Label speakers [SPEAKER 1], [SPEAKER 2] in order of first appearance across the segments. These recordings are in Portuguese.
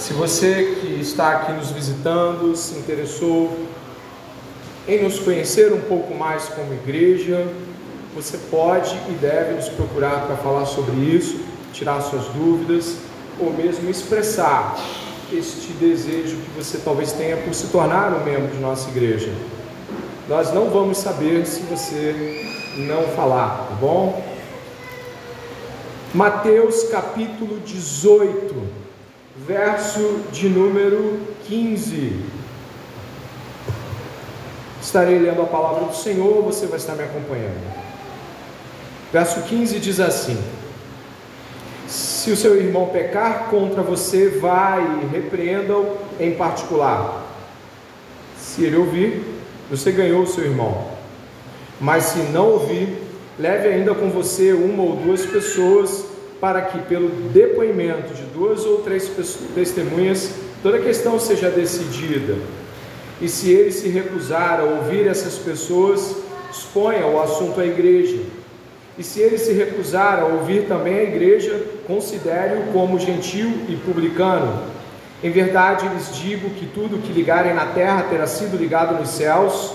[SPEAKER 1] Se você que está aqui nos visitando se interessou em nos conhecer um pouco mais como igreja, você pode e deve nos procurar para falar sobre isso, tirar suas dúvidas ou mesmo expressar este desejo que você talvez tenha por se tornar um membro de nossa igreja. Nós não vamos saber se você não falar, tá bom? Mateus capítulo 18, verso de número 15. Estarei lendo a palavra do Senhor, você vai estar me acompanhando. Verso 15 diz assim: Se o seu irmão pecar contra você, vai e repreenda-o em particular. Se ele ouvir, você ganhou o seu irmão. Mas se não ouvir, leve ainda com você uma ou duas pessoas, para que, pelo depoimento de duas ou três testemunhas, toda a questão seja decidida. E se ele se recusar a ouvir essas pessoas, exponha o assunto à igreja. E se ele se recusar a ouvir também a igreja, considere-o como gentil e publicano. Em verdade lhes digo que tudo o que ligarem na terra terá sido ligado nos céus,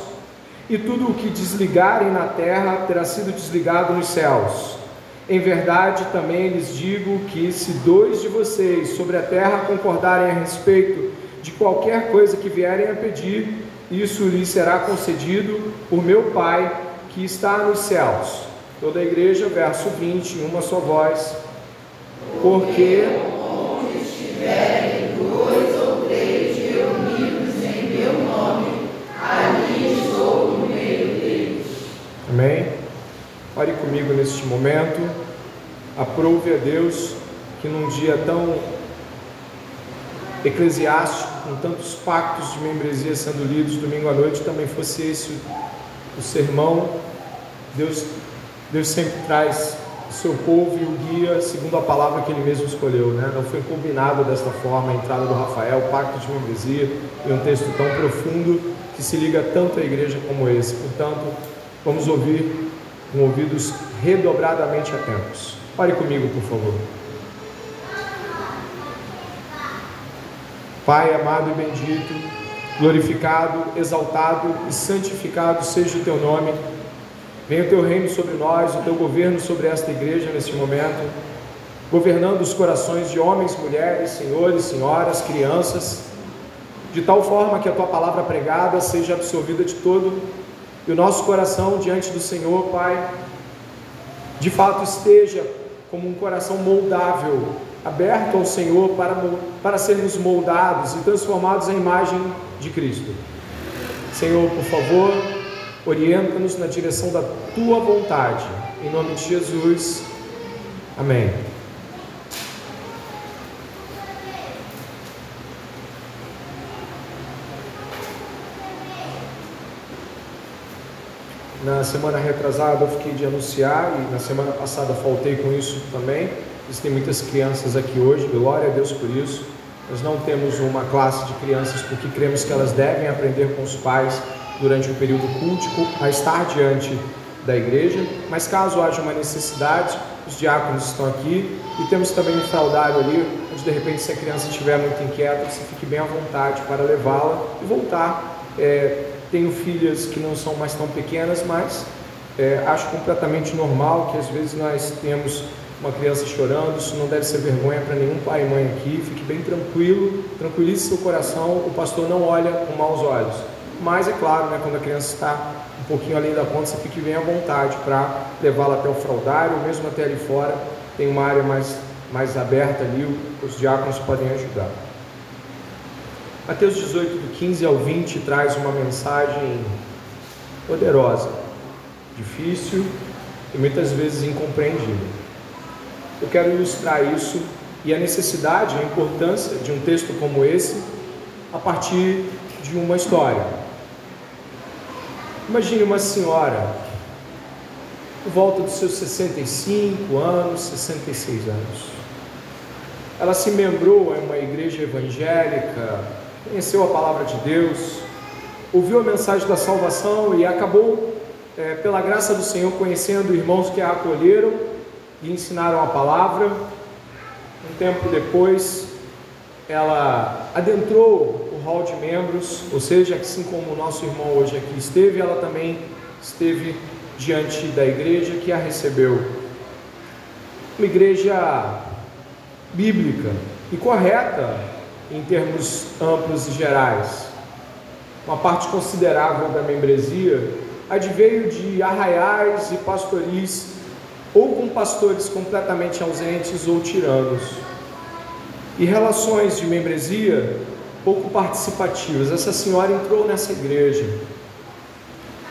[SPEAKER 1] e tudo o que desligarem na terra terá sido desligado nos céus. Em verdade também lhes digo que se dois de vocês sobre a terra concordarem a respeito de qualquer coisa que vierem a pedir, isso lhes será concedido por meu Pai que está nos céus. Toda a igreja, verso 20, em uma só voz. Porque onde estiverem dois ou três reunidos em meu nome, ali estou no meio deles. Amém? Ore comigo neste momento. Aprove a Deus que num dia tão eclesiástico, com tantos pactos de membresia sendo lidos domingo à noite, também fosse esse o sermão. Deus Deus sempre traz o seu povo e o guia segundo a palavra que ele mesmo escolheu, né? Não foi combinado desta forma a entrada do Rafael, o pacto de membresia e um texto tão profundo que se liga tanto à igreja como esse. Portanto, vamos ouvir com ouvidos redobradamente atentos. Pare comigo, por favor. Pai amado e bendito, glorificado, exaltado e santificado seja o teu nome Venha o teu reino sobre nós, o teu governo sobre esta igreja neste momento, governando os corações de homens, mulheres, senhores, senhoras, crianças, de tal forma que a tua palavra pregada seja absorvida de todo e o nosso coração diante do Senhor, Pai, de fato esteja como um coração moldável, aberto ao Senhor para, para sermos moldados e transformados em imagem de Cristo. Senhor, por favor, orienta-nos na direção da tua vontade. Em nome de Jesus. Amém. Na semana retrasada eu fiquei de anunciar e na semana passada faltei com isso também. Existem muitas crianças aqui hoje, glória a Deus por isso. Nós não temos uma classe de crianças porque cremos que elas devem aprender com os pais durante o período cultico a estar diante da igreja, mas caso haja uma necessidade, os diáconos estão aqui e temos também um fraudário ali, onde de repente se a criança estiver muito inquieta, você fique bem à vontade para levá-la e voltar. É, tenho filhas que não são mais tão pequenas, mas é, acho completamente normal que às vezes nós temos uma criança chorando, isso não deve ser vergonha para nenhum pai e mãe aqui, fique bem tranquilo, tranquilize seu coração, o pastor não olha com maus olhos. Mas é claro, né, quando a criança está um pouquinho além da conta, você fique bem à vontade para levá-la até o fraudário, mesmo até ali fora, tem uma área mais, mais aberta ali, os diáconos podem ajudar. Mateus 18, do 15 ao 20, traz uma mensagem poderosa, difícil e muitas vezes incompreendível. Eu quero ilustrar isso e a necessidade, a importância de um texto como esse a partir de uma história. Imagine uma senhora, por volta dos seus 65 anos, 66 anos. Ela se membrou em uma igreja evangélica, conheceu a palavra de Deus, ouviu a mensagem da salvação e acabou, é, pela graça do Senhor, conhecendo irmãos que a acolheram e ensinaram a palavra. Um tempo depois, ela adentrou o hall de membros, ou seja, assim como o nosso irmão hoje aqui esteve, ela também esteve diante da igreja que a recebeu. Uma igreja bíblica e correta em termos amplos e gerais. Uma parte considerável da membresia adveio de arraiais e pastoris, ou com pastores completamente ausentes ou tiranos e relações de membresia pouco participativas. Essa senhora entrou nessa igreja,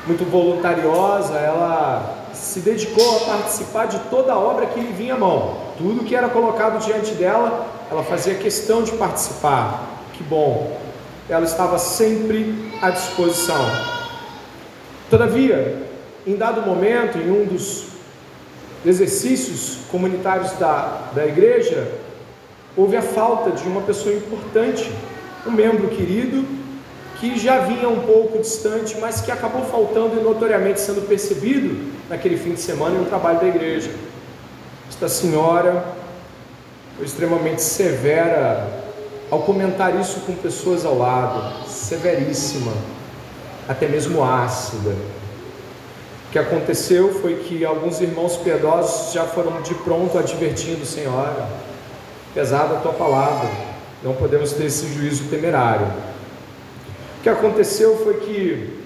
[SPEAKER 1] muito voluntariosa, ela se dedicou a participar de toda a obra que lhe vinha à mão. Tudo que era colocado diante dela, ela fazia questão de participar. Que bom! Ela estava sempre à disposição. Todavia, em dado momento, em um dos exercícios comunitários da, da igreja, houve a falta de uma pessoa importante, um membro querido, que já vinha um pouco distante, mas que acabou faltando e notoriamente sendo percebido naquele fim de semana em um trabalho da igreja. Esta senhora extremamente severa ao comentar isso com pessoas ao lado, severíssima, até mesmo ácida. O que aconteceu foi que alguns irmãos piedosos já foram de pronto advertindo, Senhora, pesada a tua palavra, não podemos ter esse juízo temerário. O que aconteceu foi que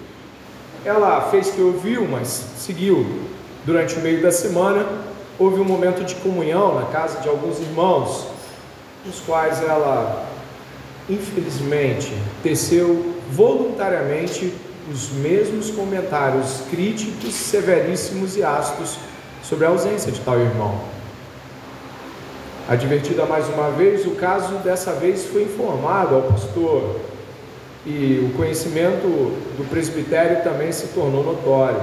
[SPEAKER 1] ela fez que ouviu, mas seguiu. Durante o meio da semana, houve um momento de comunhão na casa de alguns irmãos, nos quais ela, infelizmente, teceu voluntariamente os mesmos comentários críticos, severíssimos e ácidos sobre a ausência de tal irmão. Advertida mais uma vez, o caso dessa vez foi informado ao pastor e o conhecimento do presbitério também se tornou notório.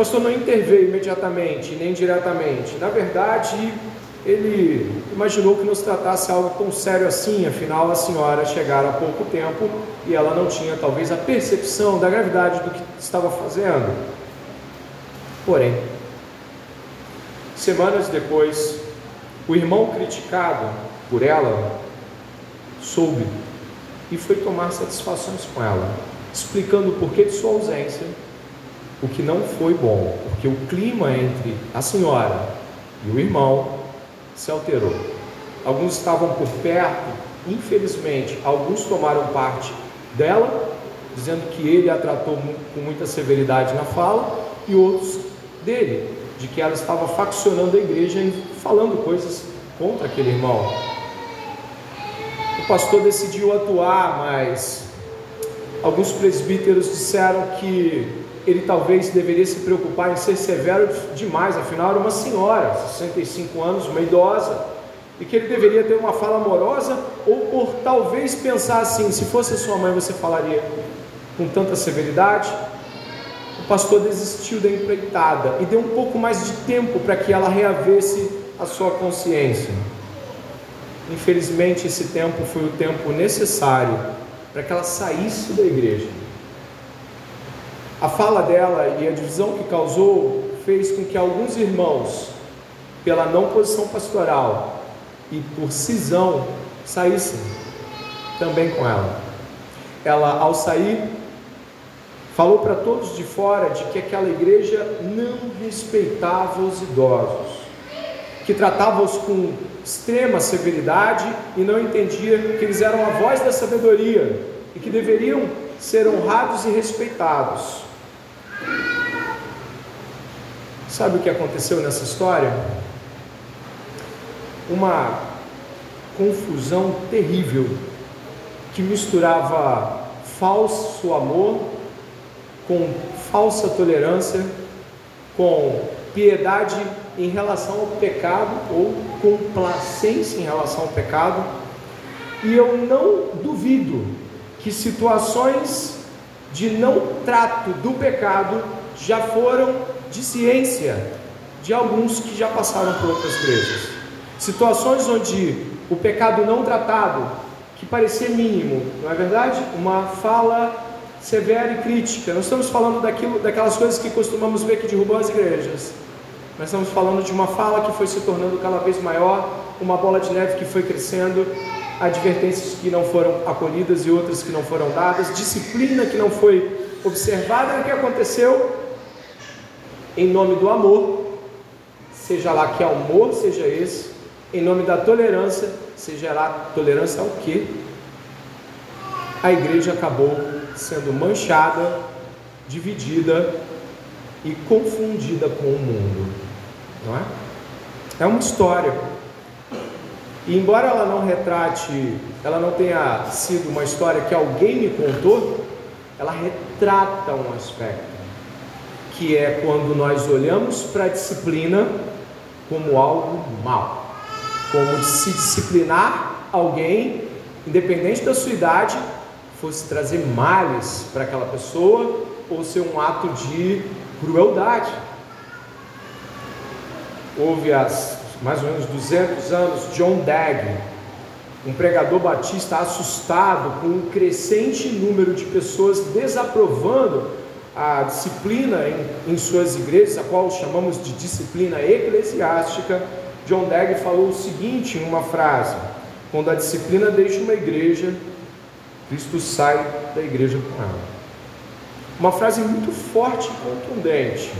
[SPEAKER 1] Pastor não interveio imediatamente, nem diretamente. Na verdade, ele imaginou que nos tratasse algo tão sério assim, afinal a senhora chegara há pouco tempo e ela não tinha talvez a percepção da gravidade do que estava fazendo. Porém, Semanas depois, o irmão criticado por ela soube e foi tomar satisfações com ela, explicando o porquê de sua ausência, o que não foi bom, porque o clima entre a senhora e o irmão se alterou. Alguns estavam por perto, infelizmente, alguns tomaram parte dela, dizendo que ele a tratou com muita severidade na fala, e outros dele, de que ela estava faccionando a igreja e falando coisas contra aquele irmão. O pastor decidiu atuar, mas alguns presbíteros disseram que ele talvez deveria se preocupar em ser severo demais, afinal era uma senhora, 65 anos, uma idosa, e que ele deveria ter uma fala amorosa, ou por talvez pensar assim: se fosse sua mãe, você falaria com tanta severidade? pastor desistiu da empreitada e deu um pouco mais de tempo para que ela reavesse a sua consciência. Infelizmente, esse tempo foi o tempo necessário para que ela saísse da igreja. A fala dela e a divisão que causou fez com que alguns irmãos, pela não posição pastoral e por cisão, saíssem também com ela. Ela, ao sair, falou para todos de fora de que aquela igreja não respeitava os idosos, que tratava-os com extrema severidade e não entendia que eles eram a voz da sabedoria e que deveriam ser honrados e respeitados. Sabe o que aconteceu nessa história? Uma confusão terrível que misturava falso amor com falsa tolerância, com piedade em relação ao pecado ou complacência em relação ao pecado. E eu não duvido que situações de não trato do pecado já foram de ciência de alguns que já passaram por outras igrejas. Situações onde o pecado não tratado, que parecia mínimo, não é verdade? Uma fala severa e crítica. Não estamos falando daquilo, daquelas coisas que costumamos ver que derrubam as igrejas. Nós estamos falando de uma fala que foi se tornando cada vez maior uma bola de neve que foi crescendo, advertências que não foram acolhidas e outras que não foram dadas, disciplina que não foi observada. O que aconteceu? Em nome do amor, seja lá que amor seja esse, em nome da tolerância, seja lá tolerância ao que? A igreja acabou sendo manchada, dividida e confundida com o mundo, não é? É uma história. E embora ela não retrate, ela não tenha sido uma história que alguém me contou, ela retrata um aspecto, que é quando nós olhamos para a disciplina como algo mal, como se disciplinar alguém, independente da sua idade, fosse trazer males para aquela pessoa ou ser um ato de crueldade. Houve as mais ou menos 200 anos, John Dagg, um pregador batista assustado com um crescente número de pessoas desaprovando a disciplina em, em suas igrejas, a qual chamamos de disciplina eclesiástica. John Dagg falou o seguinte em uma frase: quando a disciplina deixa uma igreja, Cristo sai da igreja com ela. Uma frase muito forte e contundente,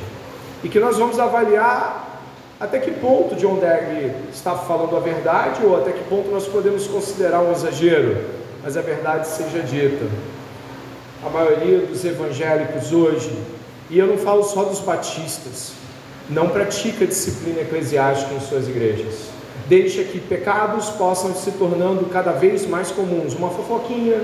[SPEAKER 1] e que nós vamos avaliar até que ponto John Dagg está falando a verdade ou até que ponto nós podemos considerar um exagero, mas a verdade seja dita. A maioria dos evangélicos hoje, e eu não falo só dos batistas, não pratica disciplina eclesiástica em suas igrejas. Deixa que pecados possam se tornando cada vez mais comuns. Uma fofoquinha.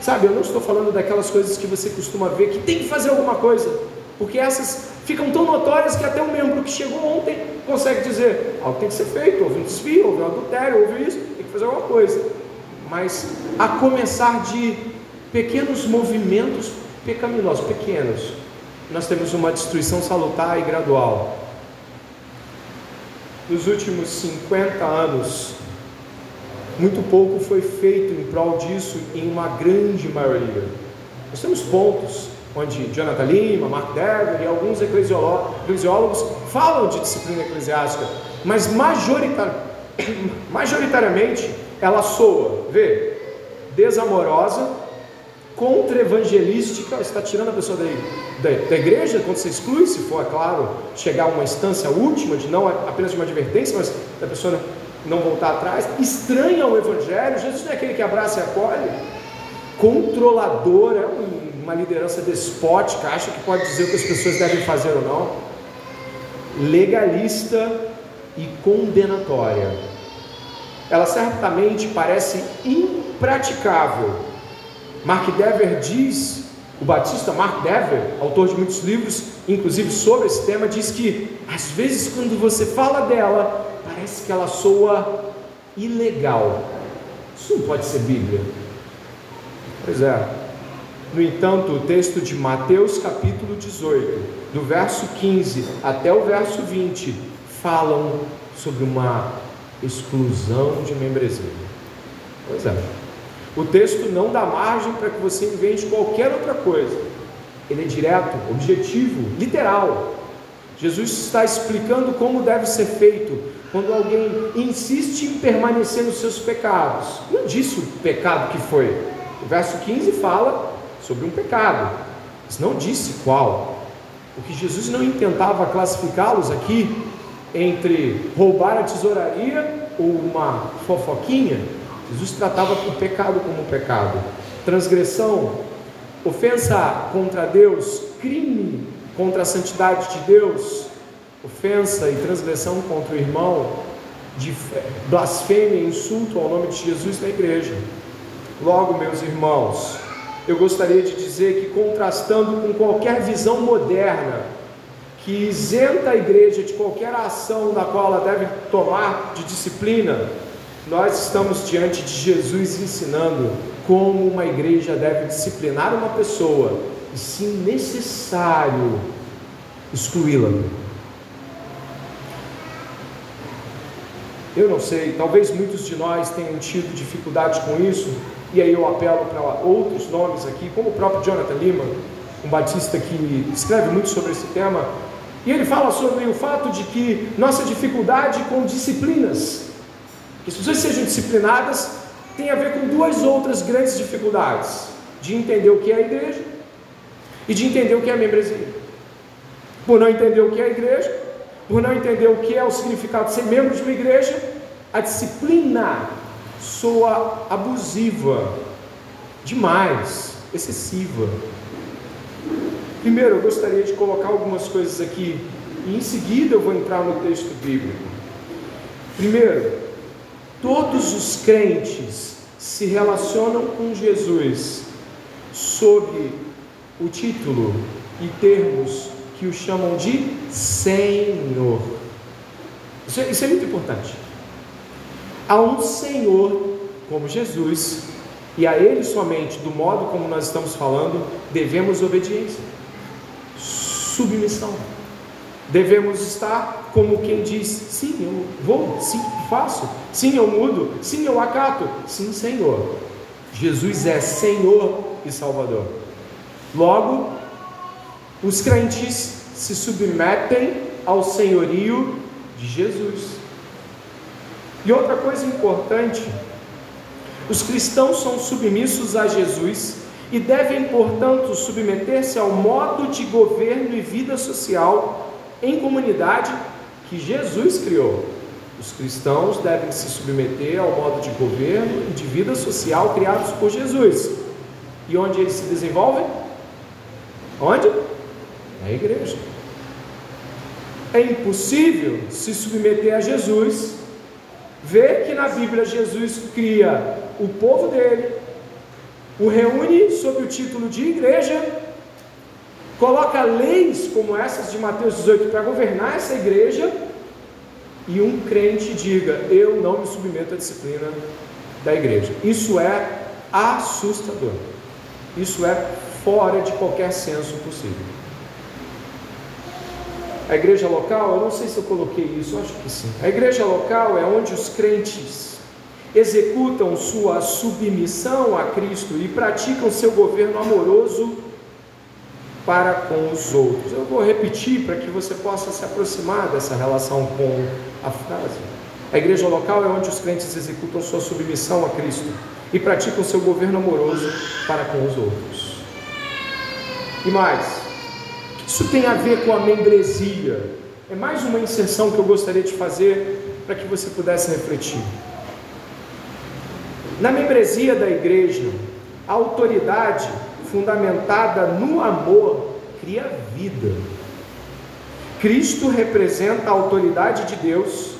[SPEAKER 1] Sabe, eu não estou falando daquelas coisas que você costuma ver que tem que fazer alguma coisa, porque essas ficam tão notórias que até um membro que chegou ontem consegue dizer: algo tem que ser feito, houve um desvio, houve um adultério, houve isso, tem que fazer alguma coisa. Mas a começar de pequenos movimentos pecaminosos, pequenos, nós temos uma destruição salutar e gradual. Nos últimos 50 anos, muito pouco foi feito em prol disso em uma grande maioria. Nós temos pontos onde Jonathan Lima, Mark Dever e alguns eclesiólogos falam de disciplina eclesiástica, mas majoritar, majoritariamente ela soa, vê, desamorosa, contra-evangelística, está tirando a pessoa da, da, da, igreja, quando você exclui, se for, é claro, chegar a uma instância última, de não apenas de uma advertência, mas da pessoa não voltar atrás, estranha o evangelho, Jesus não é aquele que abraça e acolhe, controlador, é um uma liderança despótica, acha que pode dizer o que as pessoas devem fazer ou não, legalista e condenatória. Ela certamente parece impraticável. Mark Dever diz, o batista Mark Dever, autor de muitos livros, inclusive sobre esse tema, diz que às vezes quando você fala dela, parece que ela soa ilegal. Isso não pode ser Bíblia. Pois é. No entanto, o texto de Mateus capítulo 18, do verso 15 até o verso 20, falam sobre uma exclusão de membresia. Pois é. O texto não dá margem para que você invente qualquer outra coisa. Ele é direto, objetivo, literal. Jesus está explicando como deve ser feito quando alguém insiste em permanecer nos seus pecados. Não disse o pecado que foi. O verso 15 fala sobre um pecado, mas não disse qual. O que Jesus não intentava classificá-los aqui entre roubar a tesouraria ou uma fofoquinha, Jesus tratava o pecado como um pecado, transgressão, ofensa contra Deus, crime contra a santidade de Deus, ofensa e transgressão contra o irmão, de blasfêmia insulto ao nome de Jesus na igreja. Logo, meus irmãos, eu gostaria de dizer que, contrastando com qualquer visão moderna, que isenta a igreja de qualquer ação da qual ela deve tomar de disciplina, nós estamos diante de Jesus ensinando como uma igreja deve disciplinar uma pessoa e, se necessário, excluí-la. Eu não sei, talvez muitos de nós tenham tido dificuldade com isso, e aí eu apelo para outros nomes aqui, como o próprio Jonathan Lima, um batista que escreve muito sobre esse tema, E ele fala sobre o fato de que nossa dificuldade com disciplinas, que as pessoas sejam disciplinadas, tem a ver com duas outras grandes dificuldades: de entender o que é a igreja e de entender o que é a membresia. Por não entender o que é a igreja, por não entender o que é o significado de ser membro de uma igreja, a disciplina soa abusiva, demais, excessiva. Primeiro, eu gostaria de colocar algumas coisas aqui e em seguida eu vou entrar no texto bíblico. Primeiro, todos os crentes se relacionam com Jesus sob o título e termos que o chamam de Senhor. Isso é, isso é muito importante. Há um Senhor como Jesus, e a Ele somente, do modo como nós estamos falando, devemos obediência, submissão. Devemos estar como quem diz: sim, eu vou, sim, faço, sim, eu mudo, sim, eu acato, sim, Senhor. Jesus é Senhor e Salvador. Logo, os crentes se submetem ao senhorio de Jesus. E outra coisa importante, os cristãos são submissos a Jesus e devem, portanto, submeter-se ao modo de governo e vida social em comunidade que Jesus criou. Os cristãos devem se submeter ao modo de governo e de vida social criados por Jesus. E onde eles se desenvolvem? Onde? Na igreja. É impossível se submeter a Jesus, ver que na Bíblia Jesus cria o povo dele, o reúne sob o título de igreja, coloca leis como essas de Mateus 18 para governar essa igreja, e um crente diga: Eu não me submeto à disciplina da igreja. Isso é assustador. Isso é fora de qualquer senso possível. A igreja local, eu não sei se eu coloquei isso, acho que sim. A igreja local é onde os crentes executam sua submissão a Cristo e praticam seu governo amoroso para com os outros. Eu vou repetir para que você possa se aproximar dessa relação com a frase. A igreja local é onde os crentes executam sua submissão a Cristo e praticam seu governo amoroso para com os outros. E mais, isso tem a ver com a membresia. É mais uma inserção que eu gostaria de fazer para que você pudesse refletir. Na membresia da igreja, a autoridade fundamentada no amor cria vida. Cristo representa a autoridade de Deus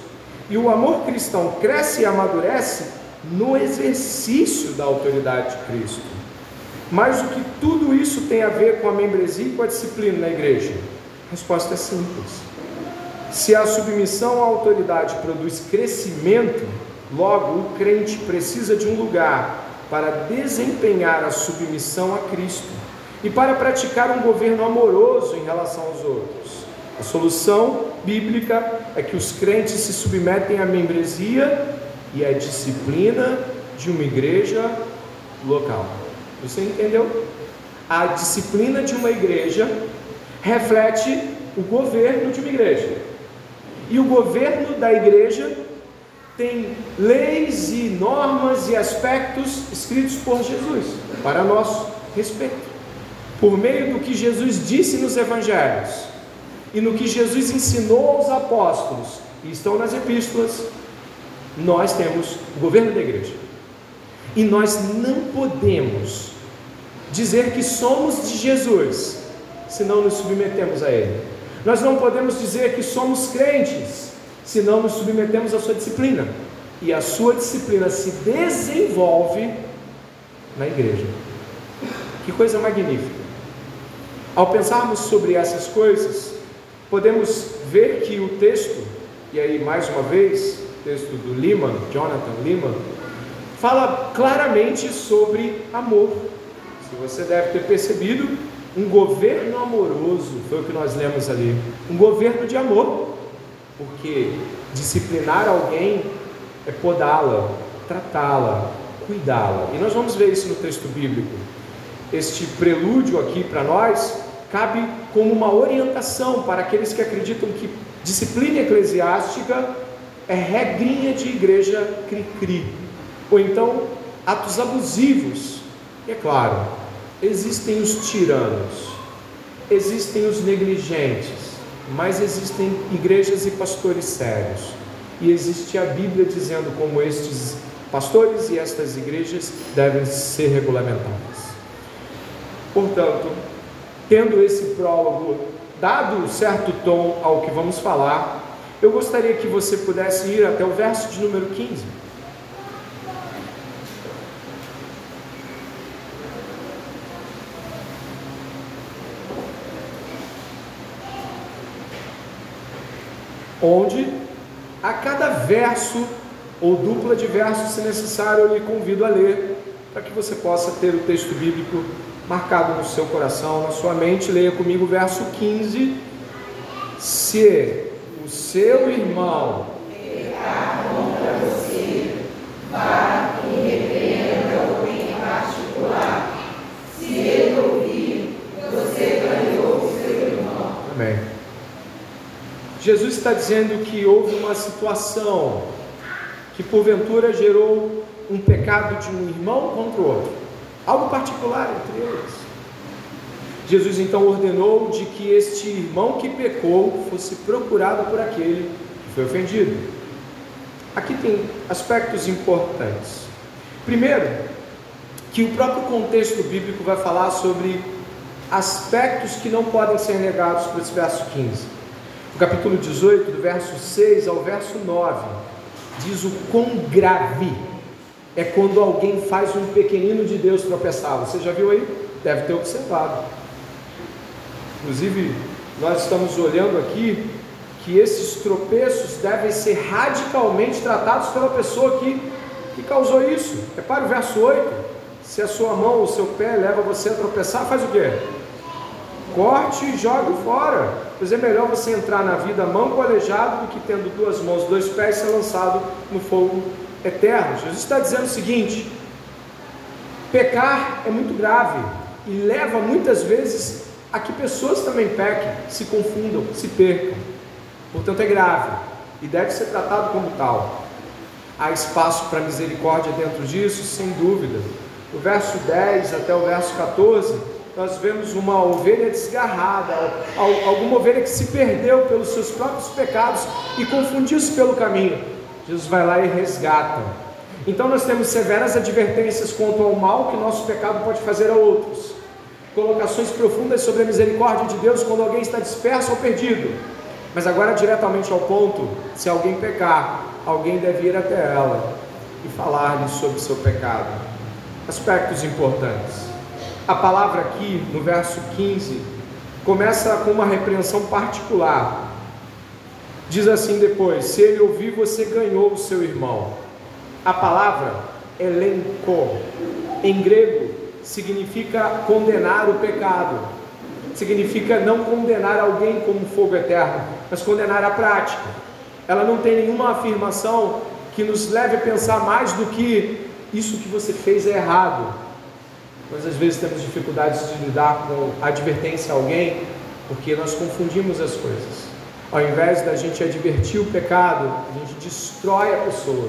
[SPEAKER 1] e o amor cristão cresce e amadurece no exercício da autoridade de Cristo. Mas o que tudo isso tem a ver com a membresia e com a disciplina na igreja? A resposta é simples. Se a submissão à autoridade produz crescimento, logo o crente precisa de um lugar para desempenhar a submissão a Cristo e para praticar um governo amoroso em relação aos outros. A solução bíblica é que os crentes se submetem à membresia e à disciplina de uma igreja local. Você entendeu? A disciplina de uma igreja reflete o governo de uma igreja. E o governo da igreja tem leis e normas e aspectos escritos por Jesus para nosso respeito. Por meio do que Jesus disse nos evangelhos e no que Jesus ensinou aos apóstolos, e estão nas epístolas, nós temos o governo da igreja. E nós não podemos dizer que somos de Jesus se não nos submetemos a Ele. Nós não podemos dizer que somos crentes se não nos submetemos à Sua disciplina. E a Sua disciplina se desenvolve na igreja. Que coisa magnífica. Ao pensarmos sobre essas coisas, podemos ver que o texto, e aí mais uma vez, texto do Lima, Jonathan Lima, fala claramente sobre amor. Se você deve ter percebido, um governo amoroso, foi o que nós lemos ali. Um governo de amor, porque disciplinar alguém é podá-la, tratá-la, cuidá-la. E nós vamos ver isso no texto bíblico. Este prelúdio aqui para nós cabe como uma orientação para aqueles que acreditam que disciplina eclesiástica é regrinha de igreja cri-cri, ou então atos abusivos. E é claro, existem os tiranos, existem os negligentes, mas existem igrejas e pastores sérios. E existe a Bíblia dizendo como estes pastores e estas igrejas devem ser regulamentadas. Portanto, tendo esse prólogo dado certo tom ao que vamos falar, eu gostaria que você pudesse ir até o verso de número 15. Onde a cada verso ou dupla de versos, se necessário, eu lhe convido a ler, para que você possa ter o texto bíblico marcado no seu coração, na sua mente. Leia comigo o verso 15. Se o seu irmão pecar contra você, vá e repreenda-o em particular. Se ele ouvir, você ganhou o seu irmão. Amém. Jesus está dizendo que houve uma situação que porventura gerou um pecado de um irmão contra o outro, algo particular entre eles. Jesus então ordenou de que este irmão que pecou fosse procurado por aquele que foi ofendido. Aqui tem aspectos importantes. Primeiro, que o próprio contexto bíblico vai falar sobre aspectos que não podem ser negados por esse verso 15. O capítulo 18, do verso 6 ao verso 9, diz o quão grave é quando alguém faz um pequenino de Deus tropeçar. Você já viu aí? Deve ter observado. Inclusive, nós estamos olhando aqui que esses tropeços devem ser radicalmente tratados pela pessoa que, que causou isso. Repare o verso 8: se a sua mão ou o seu pé leva você a tropeçar, faz o quê? Corte e jogue fora. Pois é melhor você entrar na vida manco aleijado do que tendo duas mãos, dois pés, ser lançado no fogo eterno. Jesus está dizendo o seguinte: pecar é muito grave e leva muitas vezes a que pessoas também pequem, se confundam, se percam. Portanto, é grave e deve ser tratado como tal. Há espaço para misericórdia dentro disso, sem dúvida. O verso 10 até o verso 14, nós vemos uma ovelha desgarrada, alguma ovelha que se perdeu pelos seus próprios pecados e confundiu-se pelo caminho. Jesus vai lá e resgata. Então nós temos severas advertências quanto ao mal que nosso pecado pode fazer a outros colocações profundas sobre a misericórdia de Deus quando alguém está disperso ou perdido. Mas agora, diretamente ao ponto: se alguém pecar, alguém deve ir até ela e falar-lhe sobre seu pecado. Aspectos importantes. A palavra aqui, no verso 15, começa com uma repreensão particular. Diz assim depois: Se ele ouvir, você ganhou o seu irmão. A palavra elenco, em grego, significa condenar o pecado, significa não condenar alguém como fogo eterno, mas condenar a prática. Ela não tem nenhuma afirmação que nos leve a pensar mais do que isso que você fez é errado. Nós às vezes temos dificuldades de lidar com advertência a alguém porque nós confundimos as coisas. Ao invés da gente advertir o pecado, a gente destrói a pessoa,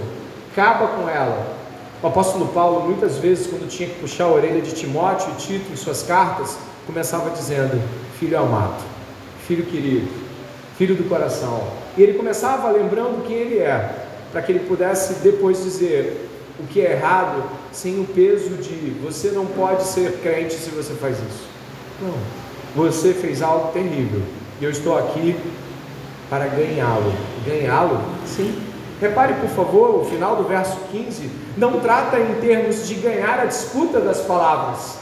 [SPEAKER 1] acaba com ela, o apóstolo Paulo, muitas vezes, quando tinha que puxar a orelha de Timóteo e Tito em suas cartas, começava dizendo: Filho amado, filho querido, filho do coração. E ele começava lembrando quem ele é, para que ele pudesse depois dizer o que é errado, sem o peso de você não pode ser crente se você faz isso. Não, você fez algo terrível e eu estou aqui para ganhá-lo. Ganhá-lo? Sim, Repare, por favor, o final do verso 15 não trata em termos de ganhar a disputa das palavras.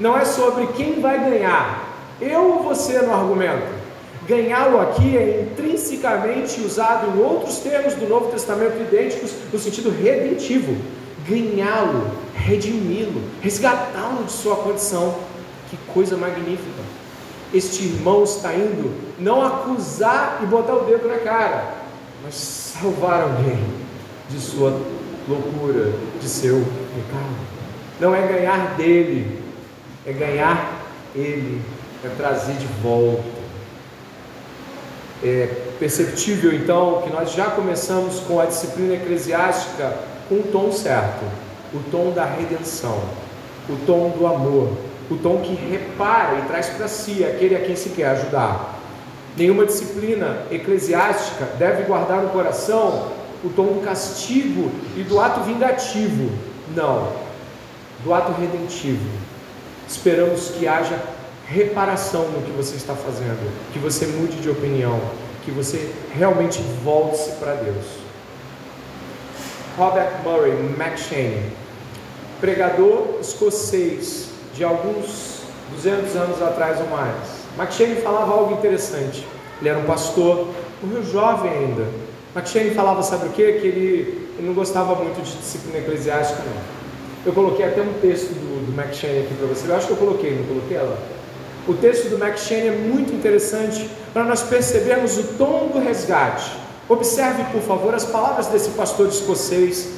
[SPEAKER 1] Não é sobre quem vai ganhar, eu ou você no argumento. Ganhá-lo aqui é intrinsecamente usado em outros termos do Novo Testamento idênticos no sentido redentivo. Ganhá-lo, redimi-lo, resgatá-lo de sua condição. Que coisa magnífica! Este irmão está indo não acusar e botar o dedo na cara, mas salvar alguém de sua loucura, de seu pecado. Não é ganhar dele, é ganhar Ele é trazer de volta. É perceptível então que nós já começamos com a disciplina eclesiástica com o tom certo, o tom da redenção, o tom do amor, o tom que repara e traz para si aquele a quem se quer ajudar. Nenhuma disciplina eclesiástica deve guardar no coração o tom do castigo e do ato vingativo. Não, do ato redentivo. Esperamos que haja reparação no que você está fazendo, que você mude de opinião, que você realmente volte-se para Deus. Robert Murray McShane, pregador escocês de alguns 200 anos atrás ou mais. McShane falava algo interessante. Ele era um pastor, morreu jovem ainda. McShane falava, sabe o que? Que ele, ele, não gostava muito de disciplina eclesiástica, não. Eu coloquei até um texto do, do McShane aqui para você. Eu acho que eu coloquei, não coloquei ela? O texto do McShane é muito interessante para nós percebermos o tom do resgate. Observe, por favor, as palavras desse pastor escocês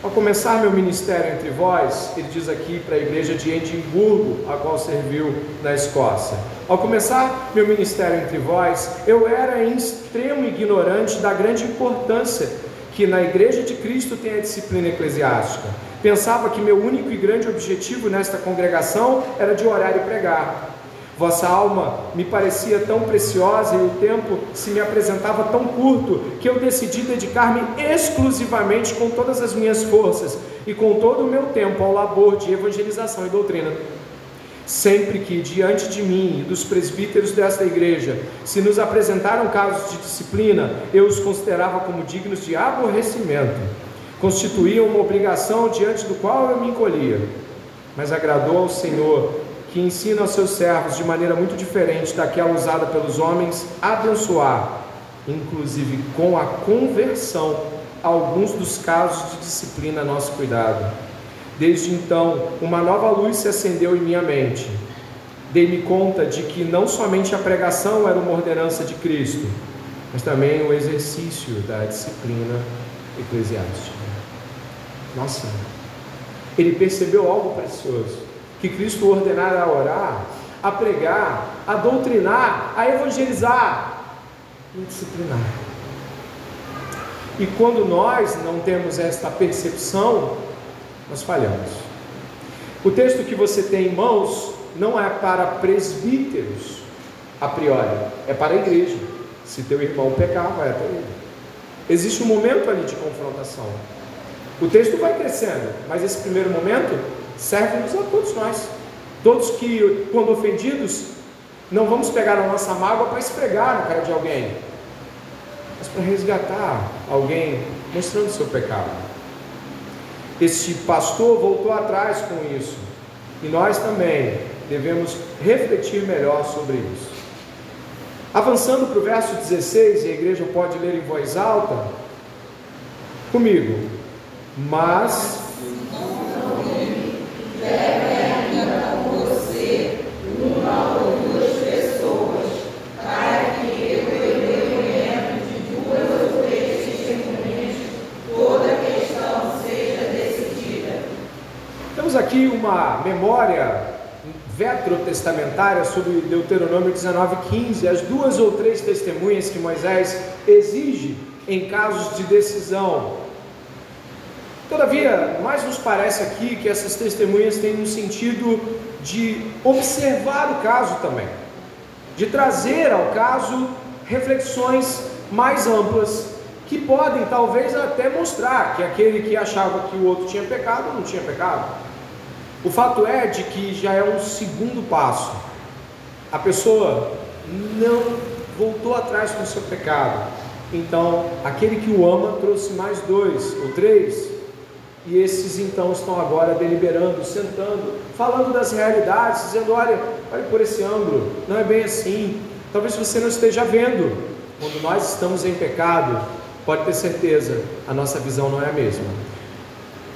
[SPEAKER 1] ao começar meu ministério entre vós, ele diz aqui para a igreja de Edimburgo, a qual serviu na Escócia. Ao começar meu ministério entre vós, eu era em extremo ignorante da grande importância que na igreja de Cristo tem a disciplina eclesiástica. Pensava que meu único e grande objetivo nesta congregação era de orar e pregar. Vossa alma me parecia tão preciosa e o tempo se me apresentava tão curto que eu decidi dedicar-me exclusivamente com todas as minhas forças e com todo o meu tempo ao labor de evangelização e doutrina. Sempre que diante de mim e dos presbíteros desta igreja se nos apresentaram casos de disciplina, eu os considerava como dignos de aborrecimento. Constituíam uma obrigação diante do qual eu me encolhia. Mas agradou ao Senhor que ensina aos seus servos de maneira muito diferente daquela usada pelos homens, abençoar, inclusive com a conversão, alguns dos casos de disciplina a nosso cuidado. Desde então, uma nova luz se acendeu em minha mente. Dei-me conta de que não somente a pregação era uma ordenança de Cristo, mas também o exercício da disciplina eclesiástica. Nossa, ele percebeu algo precioso que Cristo ordenara a orar, a pregar, a doutrinar, a evangelizar e disciplinar. E quando nós não temos esta percepção, nós falhamos. O texto que você tem em mãos não é para presbíteros, a priori, é para a igreja. Se teu irmão pecar, vai até ele. Existe um momento ali de confrontação. O texto vai crescendo, mas esse primeiro momento serve-nos a todos nós. Todos que, quando ofendidos, não vamos pegar a nossa mágoa para esfregar na cara de alguém, mas para resgatar alguém mostrando seu pecado. Este pastor voltou atrás com isso, e nós também devemos refletir melhor sobre isso. Avançando para o verso 16, e a igreja pode ler em voz alta, comigo. Mas você uma ou duas pessoas, para que de duas ou três testemunhas toda a questão seja decidida. Temos aqui uma memória vetrotestamentária sobre Deuteronômio 19:15, as duas ou três testemunhas que Moisés exige em casos de decisão Todavia, mais nos parece aqui que essas testemunhas têm um sentido de observar o caso também, de trazer ao caso reflexões mais amplas que podem talvez até mostrar que aquele que achava que o outro tinha pecado não tinha pecado. O fato é de que já é um segundo passo. A pessoa não voltou atrás com o seu pecado. Então, aquele que o ama trouxe mais dois ou três e esses então estão agora deliberando, sentando, falando das realidades, dizendo: olha, olha por esse ângulo, não é bem assim. Talvez você não esteja vendo. Quando nós estamos em pecado, pode ter certeza, a nossa visão não é a mesma.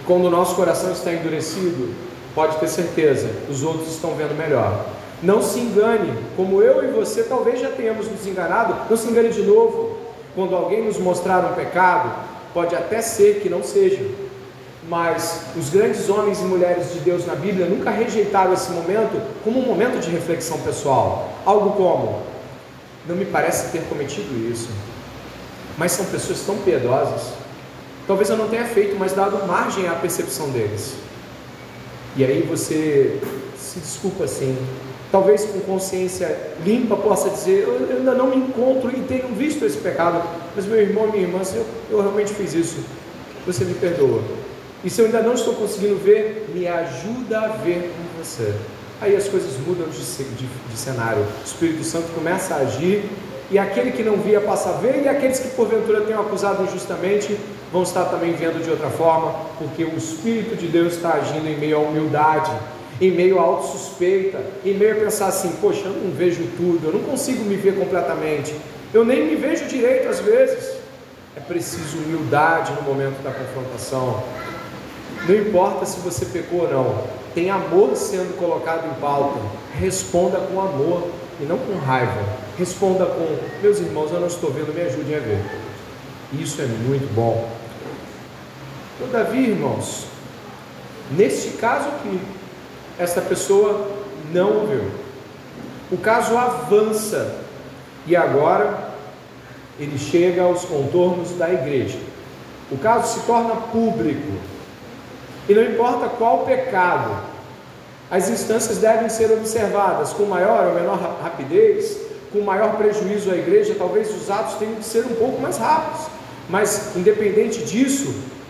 [SPEAKER 1] Quando o nosso coração está endurecido, pode ter certeza, os outros estão vendo melhor. Não se engane, como eu e você talvez já tenhamos nos enganado, não se engane de novo. Quando alguém nos mostrar um pecado, pode até ser que não seja, mas os grandes homens e mulheres de Deus na Bíblia nunca rejeitaram esse momento como um momento de reflexão pessoal. Algo como: não me parece ter cometido isso, mas são pessoas tão piedosas. Talvez eu não tenha feito, mas dado margem à percepção deles. E aí você se desculpa assim. Talvez com consciência limpa possa dizer: Eu ainda não me encontro e tenho visto esse pecado, mas meu irmão minha irmã, eu, eu realmente fiz isso. Você me perdoa. E se eu ainda não estou conseguindo ver, me ajuda a ver com você. Aí as coisas mudam de, de, de cenário. O Espírito Santo começa a agir e aquele que não via passa a ver, e aqueles que porventura tenham acusado injustamente vão estar também vendo de outra forma, porque o Espírito de Deus está agindo em meio à humildade, em meio à autossuspeita, em meio a pensar assim: poxa, eu não vejo tudo, eu não consigo me ver completamente, eu nem me vejo direito às vezes. É preciso humildade no momento da confrontação. Não importa se você pecou ou não, tem amor sendo colocado em pauta. Responda com amor e não com raiva. Responda com: meus irmãos, eu não estou vendo, me ajudem a ver. Isso é muito bom. Todavia, irmãos, neste caso aqui, esta pessoa não viu. O caso avança e agora ele chega aos contornos da igreja. O caso se torna público. E não importa qual pecado, as instâncias devem ser observadas com maior ou menor rapidez, com maior prejuízo à igreja, talvez os atos tenham que ser um pouco mais rápidos. Mas, independente disso,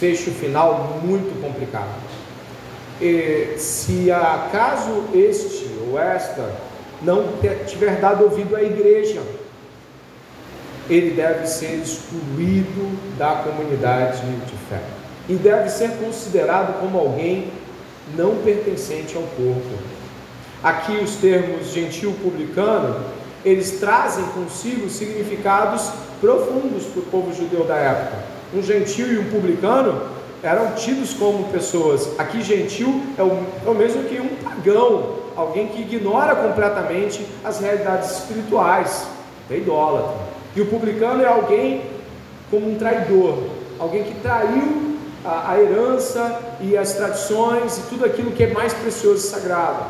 [SPEAKER 1] desfecho final muito complicado. E, se acaso este ou esta não tiver dado ouvido à igreja, ele deve ser excluído da comunidade de fé e deve ser considerado como alguém não pertencente ao corpo. Aqui os termos gentil publicano, eles trazem consigo significados profundos para o povo judeu da época um gentil e um publicano eram tidos como pessoas. Aqui, gentil é o, é o mesmo que um pagão, alguém que ignora completamente as realidades espirituais, é idólatra. E o publicano é alguém como um traidor, alguém que traiu a, a herança e as tradições e tudo aquilo que é mais precioso e sagrado.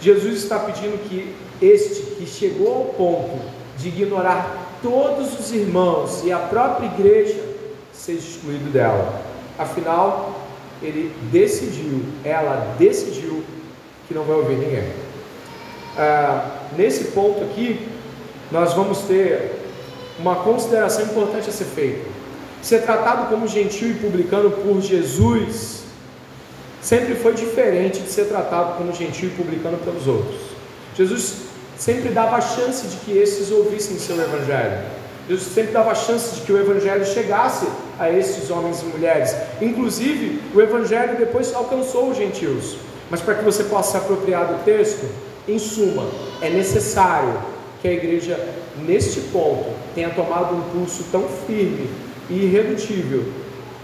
[SPEAKER 1] Jesus está pedindo que este que chegou ao ponto de ignorar todos os irmãos e a própria igreja seja excluído dela. Afinal, ele decidiu, ela decidiu que não vai ouvir ninguém. Ah, nesse ponto aqui, nós vamos ter uma consideração importante a ser feita. Ser tratado como gentil e publicano por Jesus sempre foi diferente de ser tratado como gentil e publicano pelos outros. Jesus sempre dava a chance de que esses ouvissem seu evangelho. Jesus sempre dava chance de que o Evangelho chegasse a esses homens e mulheres. Inclusive, o Evangelho depois alcançou os gentios. Mas para que você possa se apropriar do texto, em suma, é necessário que a igreja, neste ponto, tenha tomado um pulso tão firme e irredutível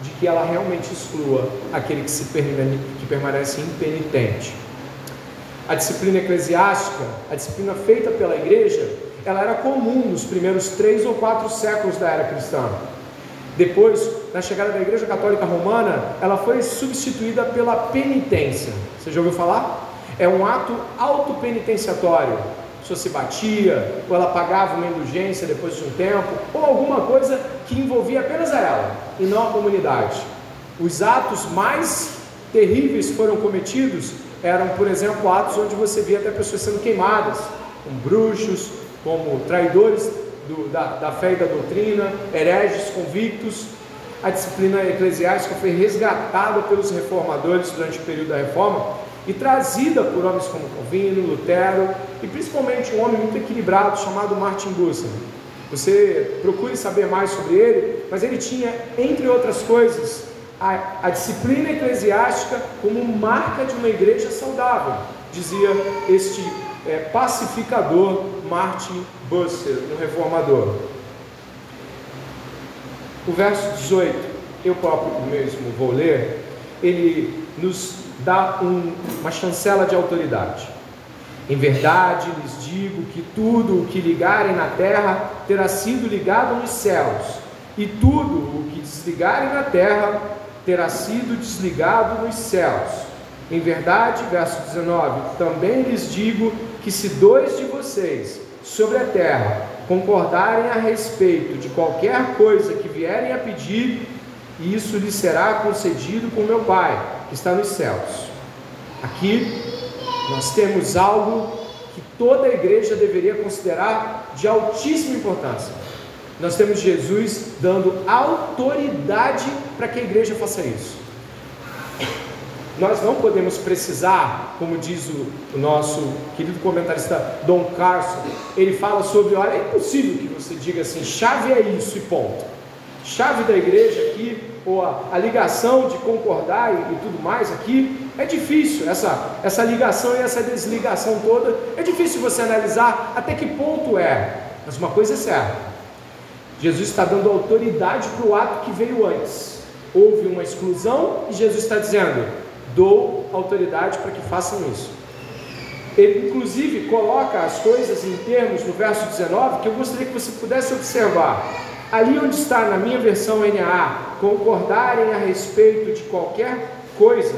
[SPEAKER 1] de que ela realmente exclua aquele que, se que permanece impenitente. A disciplina eclesiástica, a disciplina feita pela igreja, ela era comum nos primeiros três ou quatro séculos da era cristã. Depois, na chegada da Igreja Católica Romana, ela foi substituída pela penitência. Você já ouviu falar? É um ato autopenitenciatório. A pessoa se batia, ou ela pagava uma indulgência depois de um tempo, ou alguma coisa que envolvia apenas a ela e não a comunidade. Os atos mais terríveis foram cometidos eram, por exemplo, atos onde você via até pessoas sendo queimadas, com bruxos, como traidores do, da, da fé e da doutrina, hereges convictos. A disciplina eclesiástica foi resgatada pelos reformadores durante o período da reforma e trazida por homens como Calvino, Lutero e principalmente um homem muito equilibrado chamado Martin Bucer. Você procure saber mais sobre ele, mas ele tinha, entre outras coisas, a, a disciplina eclesiástica como marca de uma igreja saudável, dizia este é, pacificador Martin Busser, um reformador. O verso 18, eu próprio mesmo vou ler, ele nos dá um, uma chancela de autoridade. Em verdade lhes digo que tudo o que ligarem na terra terá sido ligado nos céus, e tudo o que desligarem na terra terá sido desligado nos céus. Em verdade, verso 19: também lhes digo que se dois de vocês sobre a terra concordarem a respeito de qualquer coisa que vierem a pedir, isso lhes será concedido por meu Pai, que está nos céus. Aqui nós temos algo que toda a igreja deveria considerar de altíssima importância. Nós temos Jesus dando autoridade para que a igreja faça isso. Nós não podemos precisar, como diz o, nosso querido comentarista Dom Carson, ele fala sobre, olha, é impossível que você diga assim, chave é isso e ponto. Chave da igreja aqui, ou a, a ligação de concordar e, e, tudo mais aqui, é difícil, essa, essa ligação e essa desligação toda, é difícil você analisar até que ponto é, mas uma coisa é certa, Jesus está dando autoridade para o ato que veio antes, houve uma exclusão e Jesus está dizendo, dou autoridade para que façam isso. Ele, inclusive, coloca as coisas em termos no verso 19 que eu gostaria que você pudesse observar. Ali onde está na minha versão NA, concordarem a respeito de qualquer coisa,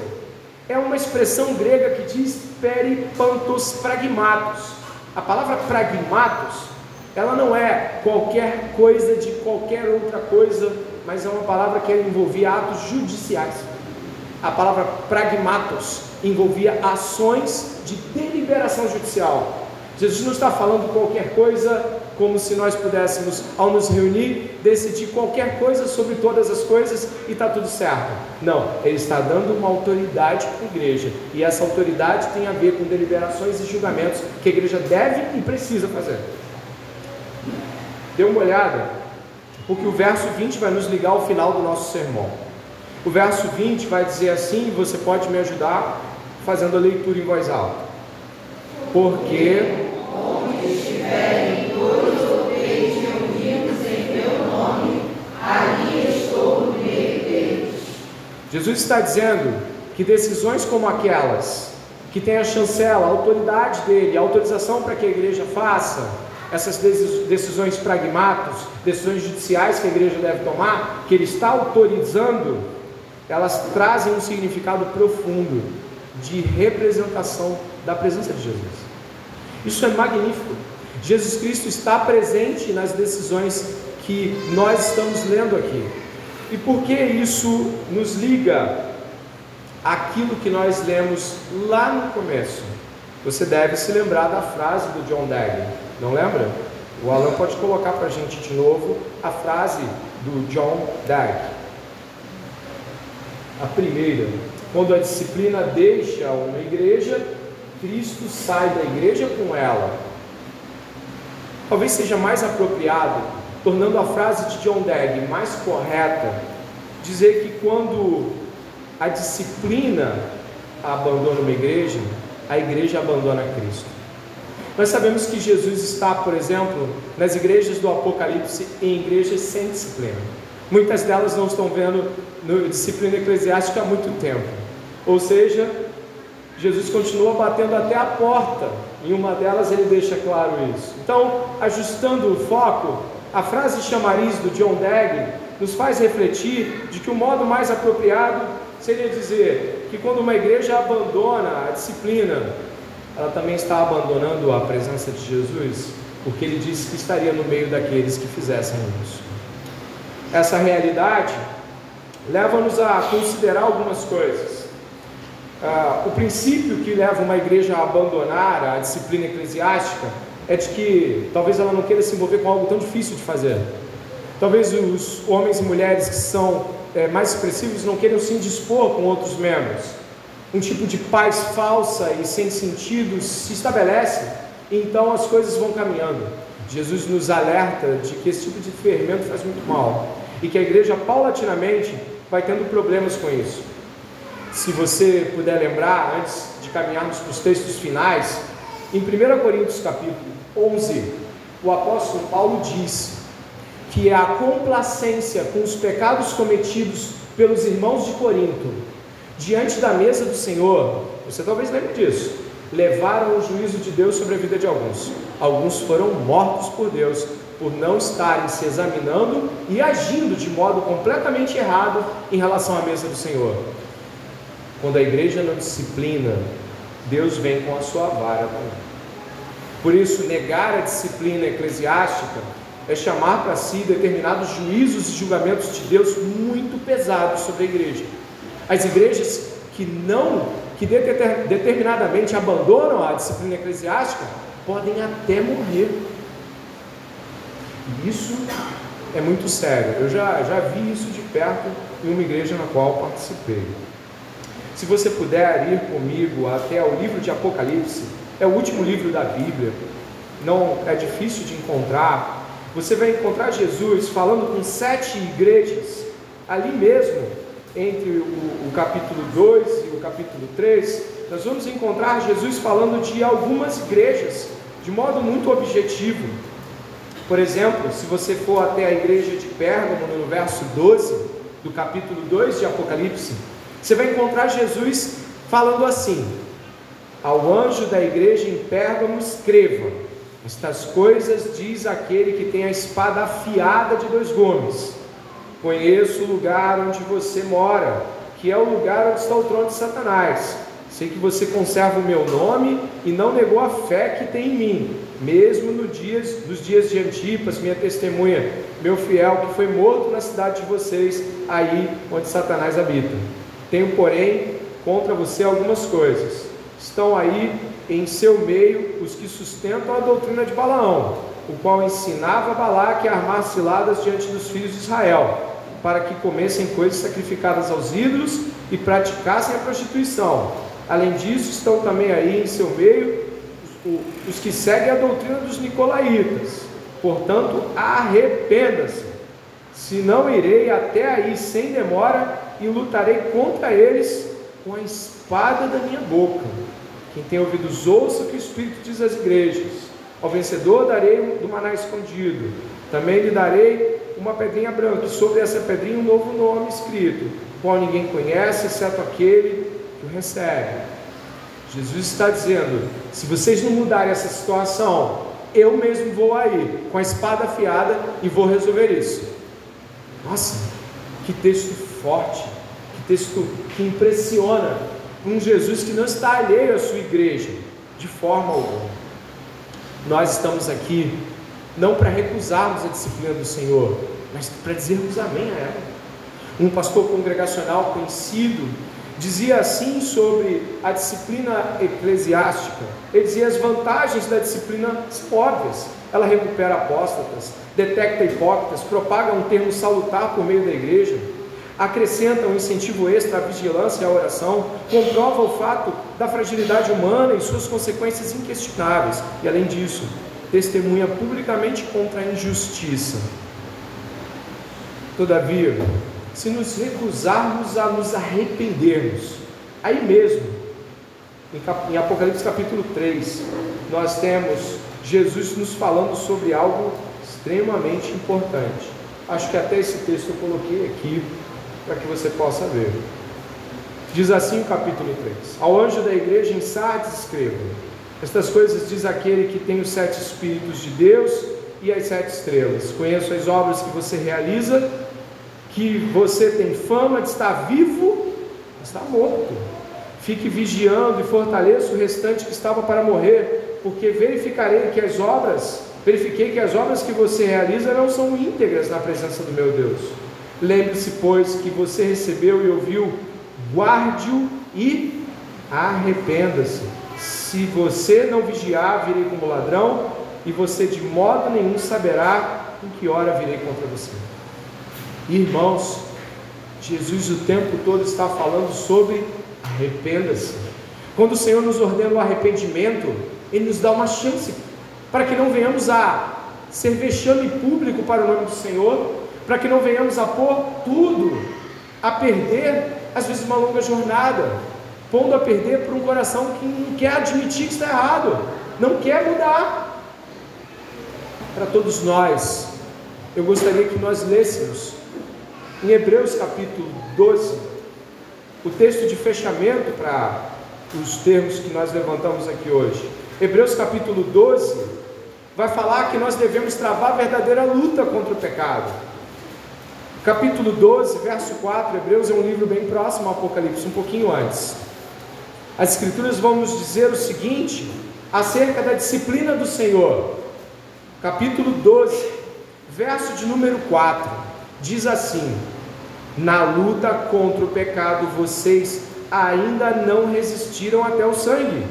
[SPEAKER 1] é uma expressão grega que diz peripantos pragmatos. A palavra pragmatos, ela não é qualquer coisa de qualquer outra coisa, mas é uma palavra que envolvia atos judiciais a palavra pragmatos envolvia ações de deliberação judicial. Jesus não está falando qualquer coisa como se nós pudéssemos, ao nos reunir, decidir qualquer coisa sobre todas as coisas e está tudo certo. Não, ele está dando uma autoridade para a igreja e essa autoridade tem a ver com deliberações e julgamentos que a igreja deve e precisa fazer. Dê uma olhada, porque o verso 20 vai nos ligar ao final do nosso sermão. O verso 20 vai dizer assim, você pode me ajudar fazendo a leitura em voz alta. Porque. Jesus está dizendo que decisões como aquelas, que tem a chancela, a autoridade dele, a autorização para que a igreja faça, essas decisões pragmáticas, decisões judiciais que a igreja deve tomar, que ele está autorizando, elas trazem um significado profundo de representação da presença de Jesus. Isso é magnífico. Jesus Cristo está presente nas decisões que nós estamos lendo aqui. E por que isso nos liga àquilo que nós lemos lá no começo? Você deve se lembrar da frase do John Dagger, não lembra? O Alan pode colocar para a gente de novo a frase do John Dagger. A primeira, quando a disciplina deixa uma igreja, Cristo sai da igreja com ela. Talvez seja mais apropriado, tornando a frase de John Dagg mais correta, dizer que quando a disciplina abandona uma igreja, a igreja abandona Cristo. Nós sabemos que Jesus está, por exemplo, nas igrejas do Apocalipse, em igrejas sem disciplina. Muitas delas não estão vendo no disciplina eclesiástica há muito tempo. Ou seja, Jesus continua batendo até a porta. Em uma delas ele deixa claro isso. Então, ajustando o foco, a frase chamariz do John Dagg nos faz refletir de que o modo mais apropriado seria dizer que quando uma igreja abandona a disciplina, ela também está abandonando a presença de Jesus, porque ele disse que estaria no meio daqueles que fizessem isso essa realidade leva-nos a considerar algumas coisas. Ah, o princípio que leva uma igreja a abandonar a disciplina eclesiástica é de que talvez ela não queira se envolver com algo tão difícil de fazer. Talvez os homens e mulheres que são é, mais expressivos não queiram se indispor com outros membros. Um tipo de paz falsa e sem sentido se estabelece, e então as coisas vão caminhando. Jesus nos alerta de que esse tipo de fermento faz muito mal e que a igreja paulatinamente vai tendo problemas com isso. Se você puder lembrar, antes de caminharmos para os textos finais, em 1 Coríntios capítulo 11, o apóstolo Paulo diz que é a complacência com os pecados cometidos pelos irmãos de Corinto diante da mesa do Senhor, você talvez lembre disso, levaram o juízo de Deus sobre a vida de alguns. Alguns foram mortos por Deus por não estarem se examinando e agindo de modo completamente errado em relação à mesa do Senhor. Quando a igreja não disciplina, Deus vem com a sua vara. Por isso, negar a disciplina eclesiástica é chamar para si determinados juízos e julgamentos de Deus muito pesados sobre a igreja. As igrejas que não, que determinadamente abandonam a disciplina eclesiástica, podem até morrer. Isso é muito sério. Eu já, já vi isso de perto em uma igreja na qual participei. Se você puder ir comigo até o livro de Apocalipse, é o último livro da Bíblia, não é difícil de encontrar. Você vai encontrar Jesus falando com sete igrejas ali mesmo, entre o, o capítulo 2 e o capítulo 3. Nós vamos encontrar Jesus falando de algumas igrejas de modo muito objetivo. Por exemplo, se você for até a igreja de Pérgamo, no verso 12 do capítulo 2 de Apocalipse, você vai encontrar Jesus falando assim: Ao anjo da igreja em Pérgamo, escreva: Estas coisas diz aquele que tem a espada afiada de dois gumes. Conheço o lugar onde você mora, que é o lugar onde está o trono de Satanás. Sei que você conserva o meu nome e não negou a fé que tem em mim, mesmo no dias, nos dias de Antipas, minha testemunha, meu fiel, que foi morto na cidade de vocês, aí onde Satanás habita. Tenho, porém, contra você algumas coisas. Estão aí em seu meio os que sustentam a doutrina de Balaão, o qual ensinava Balaque a armar ciladas diante dos filhos de Israel, para que comessem coisas sacrificadas aos ídolos e praticassem a prostituição. Além disso, estão também aí em seu meio os que seguem a doutrina dos nicolaítas. Portanto, arrependa-se, se não irei até aí sem demora e lutarei contra eles com a espada da minha boca. Quem tem ouvidos, ouça o que o Espírito diz às igrejas. Ao vencedor darei do maná escondido. Também lhe darei uma pedrinha branca, e sobre essa pedrinha um novo nome escrito, qual ninguém conhece, exceto aquele que o recebe. Jesus está dizendo: se vocês não mudarem essa situação, eu mesmo vou aí, com a espada afiada, e vou resolver isso. Nossa, que texto forte, que texto que impressiona um Jesus que não está alheio à sua igreja, de forma alguma. Nós estamos aqui não para recusarmos a disciplina do Senhor, mas para dizermos amém a ela. Um pastor congregacional conhecido dizia assim sobre a disciplina eclesiástica. Ele dizia as vantagens da disciplina são óbvias. Ela recupera apóstatas, detecta hipócritas, propaga um termo salutar por meio da igreja, acrescenta um incentivo extra à vigilância e à oração, comprova o fato da fragilidade humana e suas consequências inquestionáveis, e além disso, testemunha publicamente contra a injustiça. Todavia, se nos recusarmos a nos arrependermos, aí mesmo, em Apocalipse capítulo 3, nós temos Jesus nos falando sobre algo extremamente importante. Acho que até esse texto eu coloquei aqui para que você possa ver. Diz assim o capítulo 3: Ao anjo da igreja em Sardes escreva: Estas coisas diz aquele que tem os sete Espíritos de Deus e as sete estrelas. Conheço as obras que você realiza, que você tem fama de estar vivo, mas está morto. Fique vigiando e fortaleça o restante que estava para morrer, porque verificarei que as obras, verifiquei que as obras que você realiza não são íntegras na presença do meu Deus. Lembre-se, pois, que você recebeu e ouviu, guarde-o e arrependa-se. Se você não vigiar, virei como ladrão, e você de modo nenhum saberá em que hora virei contra você. Irmãos, Jesus o tempo todo está falando sobre arrependa-se. Quando o Senhor nos ordena o arrependimento, Ele nos dá uma chance para que não venhamos a ser vexame público para o nome do Senhor, para que não venhamos a pôr tudo a perder, às vezes, uma longa jornada, pondo a perder por um coração que não quer admitir que está errado, não quer mudar. Para todos nós, eu gostaria que nós lêssemos em Hebreus capítulo 12, o texto de fechamento para os termos que nós levantamos aqui hoje. Hebreus capítulo 12 vai falar que nós devemos travar a verdadeira luta contra o pecado. Capítulo 12, verso 4, Hebreus é um livro bem próximo ao Apocalipse, um pouquinho antes. As Escrituras vão nos dizer o seguinte acerca da disciplina do Senhor. Capítulo 12, verso de número 4, diz assim: Na luta contra o pecado, vocês ainda não resistiram até o sangue.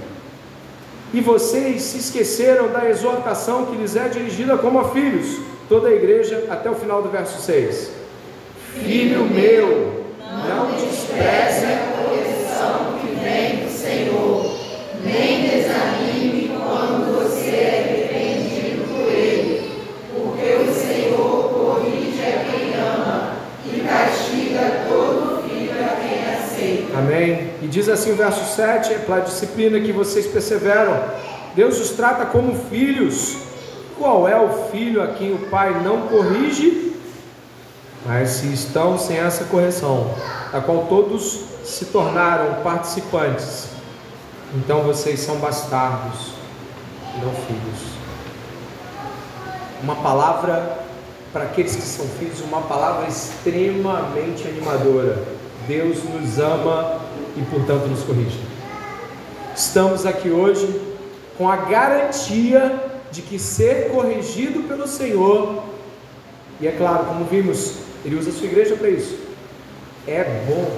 [SPEAKER 1] E vocês se esqueceram da exortação que lhes é dirigida como a filhos, toda a igreja, até o final do verso 6. Filho meu, não despreze a correção que vem do Senhor, nem desanime E diz assim o verso 7, é para a disciplina que vocês perseveram. Deus os trata como filhos. Qual é o filho a quem o pai não corrige? Mas se estão sem essa correção, a qual todos se tornaram participantes, então vocês são bastardos, não filhos. Uma palavra para aqueles que são filhos, uma palavra extremamente animadora. Deus nos ama e, portanto, nos corrige. Estamos aqui hoje com a garantia de que ser corrigido pelo Senhor, e é claro, como vimos, ele usa a sua igreja para isso. É bom.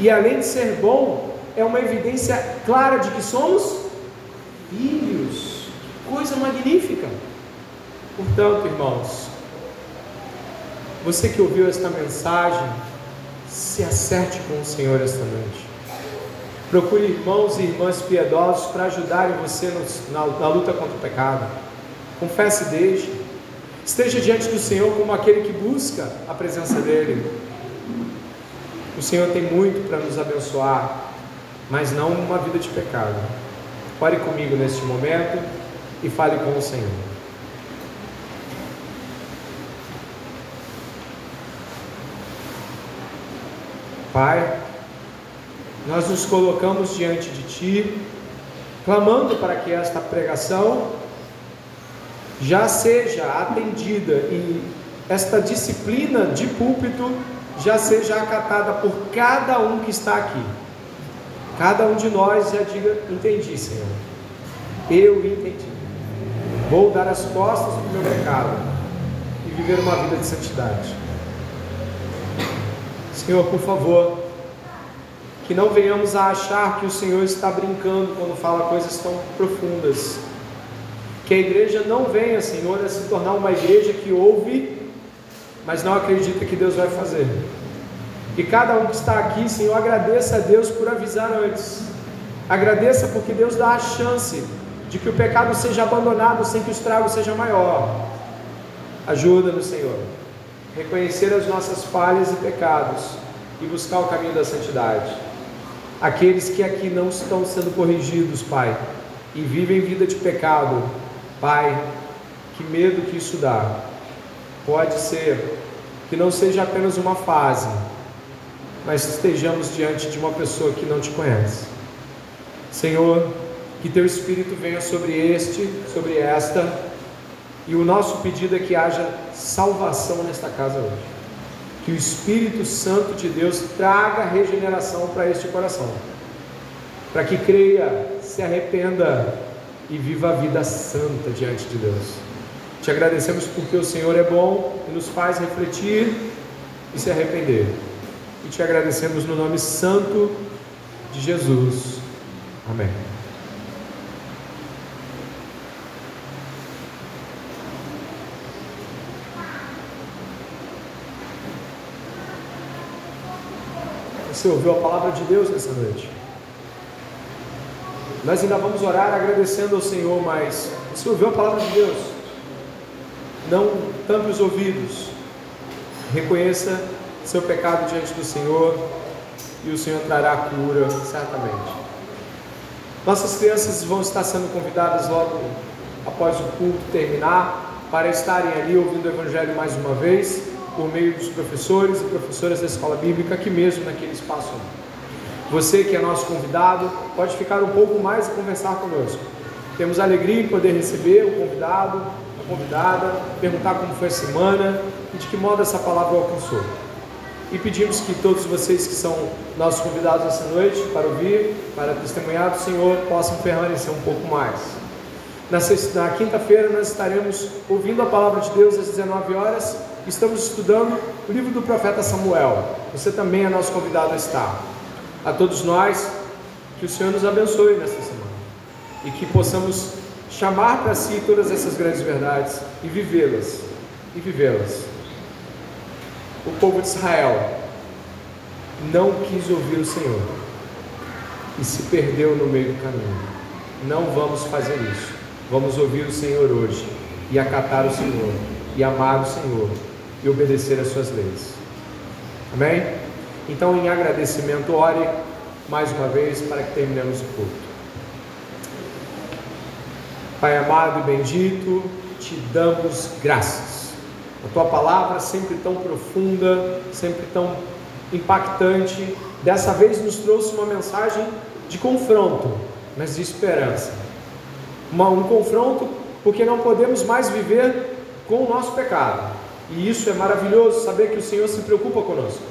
[SPEAKER 1] E além de ser bom, é uma evidência clara de que somos filhos. Coisa magnífica. Portanto, irmãos, você que ouviu esta mensagem, se acerte com o Senhor esta noite. Procure irmãos e irmãs piedosos para ajudarem você na, na luta contra o pecado. Confesse e deixe. Esteja diante do Senhor como aquele que busca a presença dEle. O Senhor tem muito para nos abençoar, mas não uma vida de pecado. Pare comigo neste momento e fale com o Senhor. Pai, nós nos colocamos diante de Ti, clamando para que esta pregação já seja atendida e esta disciplina de púlpito já seja acatada por cada um que está aqui. Cada um de nós já diga: Entendi, Senhor. Eu entendi. Vou dar as costas para o meu pecado e viver uma vida de santidade. Senhor, por favor, que não venhamos a achar que o Senhor está brincando quando fala coisas tão profundas que a igreja não venha, Senhor, a se tornar uma igreja que ouve, mas não acredita que Deus vai fazer. Que cada um que está aqui, Senhor, agradeça a Deus por avisar antes. Agradeça porque Deus dá a chance de que o pecado seja abandonado sem que o estrago seja maior. Ajuda-nos, Senhor, reconhecer as nossas falhas e pecados e buscar o caminho da santidade. Aqueles que aqui não estão sendo corrigidos, Pai, e vivem vida de pecado, Pai, que medo que isso dá. Pode ser que não seja apenas uma fase, mas estejamos diante de uma pessoa que não te conhece. Senhor, que teu Espírito venha sobre este, sobre esta, e o nosso pedido é que haja salvação nesta casa hoje. Que o Espírito Santo de Deus traga regeneração para este coração, para que creia, se arrependa e viva a vida santa diante de Deus. Te agradecemos porque o Senhor é bom e nos faz refletir e se arrepender. E te agradecemos no nome santo de Jesus. Amém. Você ouviu a palavra de Deus nessa noite? Nós ainda vamos orar agradecendo ao Senhor, mas você ouviu a palavra de Deus? Não tampe os ouvidos. Reconheça seu pecado diante do Senhor e o Senhor trará cura, certamente. Nossas crianças vão estar sendo convidadas logo após o culto terminar para estarem ali ouvindo o Evangelho mais uma vez, por meio dos professores e professoras da escola bíblica, aqui mesmo naquele espaço. Você que é nosso convidado, pode ficar um pouco mais e conversar conosco. Temos alegria em poder receber o convidado, a convidada, perguntar como foi a semana e de que modo essa palavra alcançou. E pedimos que todos vocês que são nossos convidados essa noite para ouvir, para testemunhar do Senhor, possam permanecer um pouco mais. Na, na quinta-feira nós estaremos ouvindo a palavra de Deus às 19 horas. Estamos estudando o livro do profeta Samuel. Você também é nosso convidado a estar. A todos nós, que o Senhor nos abençoe nesta semana e que possamos chamar para si todas essas grandes verdades e vivê-las. E vivê-las o povo de Israel não quis ouvir o Senhor e se perdeu no meio do caminho. Não vamos fazer isso. Vamos ouvir o Senhor hoje e acatar o Senhor e amar o Senhor e obedecer às suas leis. Amém? Então, em agradecimento, ore mais uma vez para que terminemos o culto. Pai amado e bendito, te damos graças a tua palavra sempre tão profunda, sempre tão impactante, dessa vez nos trouxe uma mensagem de confronto, mas de esperança. Uma, um confronto porque não podemos mais viver com o nosso pecado. E isso é maravilhoso, saber que o Senhor se preocupa conosco.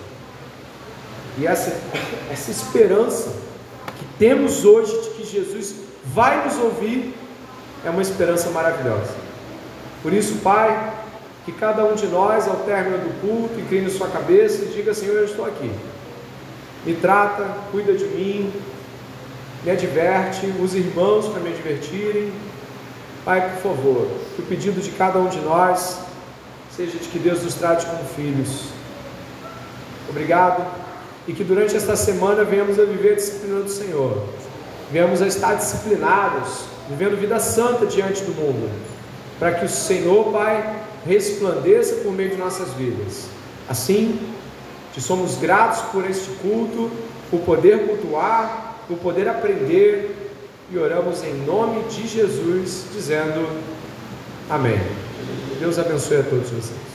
[SPEAKER 1] E essa, essa esperança que temos hoje de que Jesus vai nos ouvir é uma esperança maravilhosa. Por isso, Pai, que cada um de nós, ao término do culto, incline sua cabeça e diga: Senhor, eu estou aqui. Me trata, cuida de mim, me adverte, os irmãos para me advertirem. Pai, por favor, que o pedido de cada um de nós seja de que Deus nos trate como filhos. Obrigado. E que durante esta semana venhamos a viver a disciplina do Senhor. Venhamos a estar disciplinados, vivendo vida santa diante do mundo. Para que o Senhor, Pai, resplandeça por meio de nossas vidas. Assim, te somos gratos por este culto, por poder cultuar, por poder aprender e oramos em nome de Jesus, dizendo amém. Deus abençoe a todos vocês.